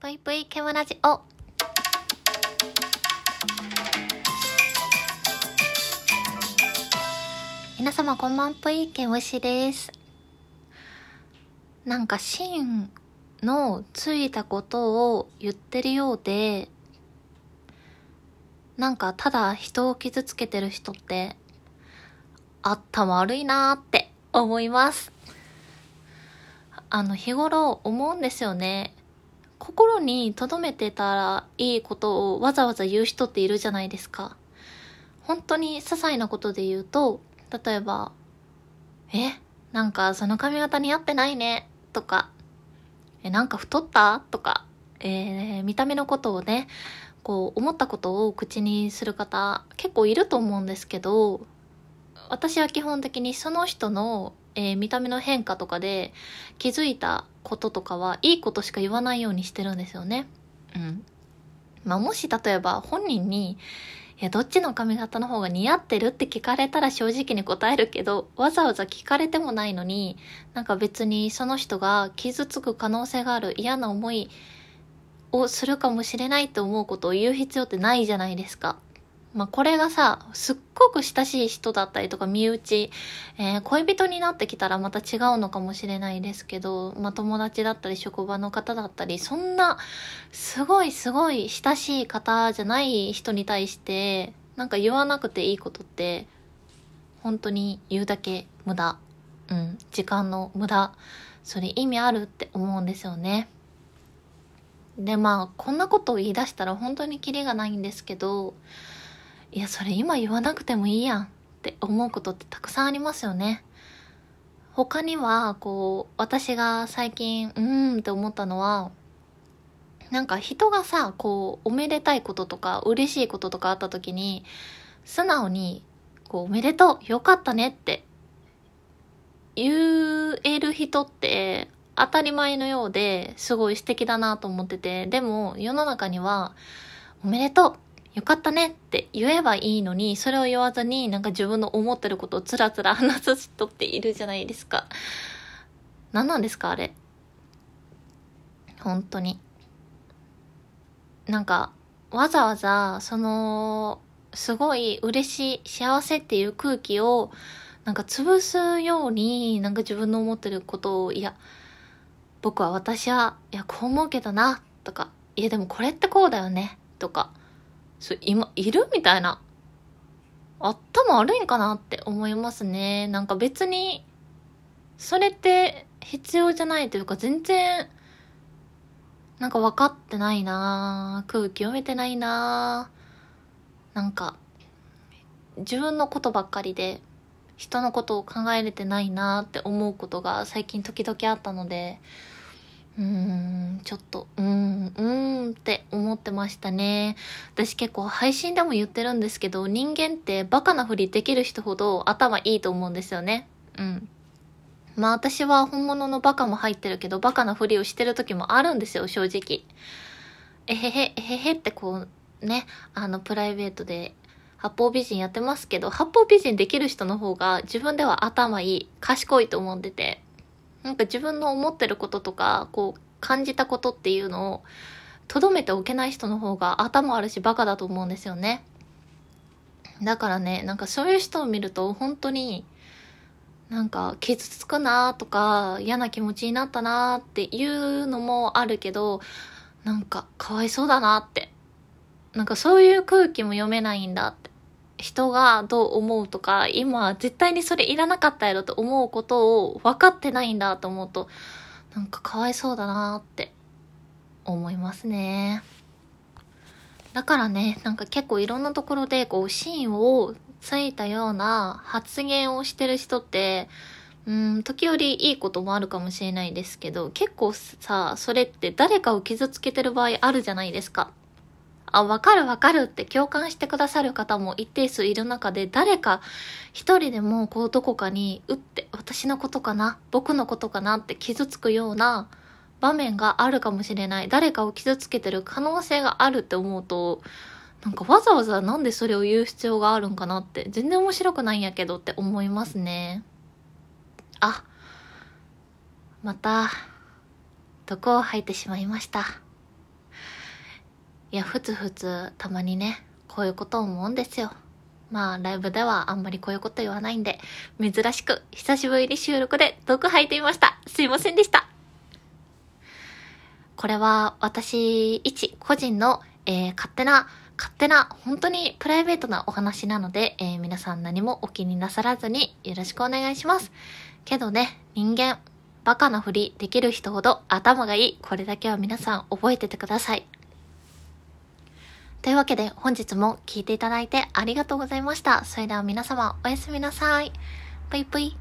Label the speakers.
Speaker 1: ぷいぷいケムラジオ。皆様こんばんぷいケムシです。なんか芯のついたことを言ってるようで、なんかただ人を傷つけてる人って、頭悪いなーって思います。あの日頃思うんですよね。心に留めてたらいいことをわざわざ言う人っているじゃないですか。本当に些細なことで言うと、例えば、え、なんかその髪型似合ってないね、とか、え、なんか太った？とか、えー見た目のことをね、こう思ったことを口にする方結構いると思うんですけど、私は基本的にその人の、えー見た目の変化とかで気づいたこととかはいいことしか言わないようにしてるんですよね。うん。まあもし例えば本人に、いや、どっちの髪型の方が似合ってるって聞かれたら正直に答えるけど、わざわざ聞かれてもないのに、なんか別にその人が傷つく可能性がある嫌な思いをするかもしれないと思うことを言う必要ってないじゃないですか。まあこれがさ、すっごく親しい人だったりとか身内、えー恋人になってきたらまた違うのかもしれないですけど、まあ友達だったり職場の方だったり、そんなすごいすごい親しい方じゃない人に対して、なんか言わなくていいことって、本当に言うだけ無駄。うん、時間の無駄。それ意味あるって思うんですよね。で、まあ、こんなことを言い出したら本当にキリがないんですけど、いや、それ今言わなくてもいいやんって思うことってたくさんありますよね。他には、こう、私が最近、うーんって思ったのは、なんか人がさ、こう、おめでたいこととか、嬉しいこととかあった時に、素直に、こう、おめでとう、よかったねって、言える人って、当たり前のようですごい素敵だなと思ってて、でも世の中には、おめでとうよかったねって言えばいいのに、それを言わずになんか自分の思ってることをつらつら話す人っているじゃないですか。何なんですかあれ。本当に。なんか、わざわざ、その、すごい嬉しい、幸せっていう空気を、なんか潰すように、なんか自分の思ってることを、いや、僕は私は、いや、こう思うけどな、とか、いや、でもこれってこうだよね、とか、そう、今、いるみたいな。頭悪いんかなって思いますね。なんか別に、それって必要じゃないというか、全然、なんか分かってないな空気読めてないななんか、自分のことばっかりで、人のことを考えれてないなって思うことが最近時々あったので、うん、ちょっと、うーん、うーんって思ってましたね。私結構配信でも言ってるんですけど、人間ってバカなふりできる人ほど頭いいと思うんですよね。うん。まあ私は本物のバカも入ってるけど、バカなふりをしてる時もあるんですよ、正直。えへへ、えへへってこう、ね、あの、プライベートで八方美人やってますけど、八方美人できる人の方が自分では頭いい、賢いと思ってて、なんか自分の思ってることとか、こう、感じたことっていうのを、とどめておけない人の方が頭あるしバカだと思うんですよね。だからね、なんかそういう人を見ると本当に、なんか傷つくなとか嫌な気持ちになったなっていうのもあるけど、なんかかわいそうだなって。なんかそういう空気も読めないんだって。人がどう思うとか、今絶対にそれいらなかったやろと思うことを分かってないんだと思うと、なんかかわいそうだなって思いますね。だからね、なんか結構いろんなところでこう芯をついたような発言をしてる人って、うん、時折いいこともあるかもしれないですけど、結構さ、それって誰かを傷つけてる場合あるじゃないですか。あ、わかるわかるって共感してくださる方も一定数いる中で、誰か一人でもこうどこかに、うって私のことかな僕のことかなって傷つくような場面があるかもしれない。誰かを傷つけてる可能性があるって思うと、なんかわざわざなんでそれを言う必要があるんかなって、全然面白くないんやけどって思いますね。あ、また、毒を吐いてしまいました。いや、ふつふつたまにね、こういうこと思うんですよ。まあ、ライブではあんまりこういうこと言わないんで、珍しく久しぶりに収録で毒吐いてみました。すいませんでした。これは私一個人の、えー、勝手な、勝手な、本当にプライベートなお話なので、えー、皆さん何もお気になさらずによろしくお願いします。けどね、人間、バカなふりできる人ほど頭がいい。これだけは皆さん覚えててください。というわけで本日も聴いていただいてありがとうございました。それでは皆様おやすみなさい。ぷいぷい。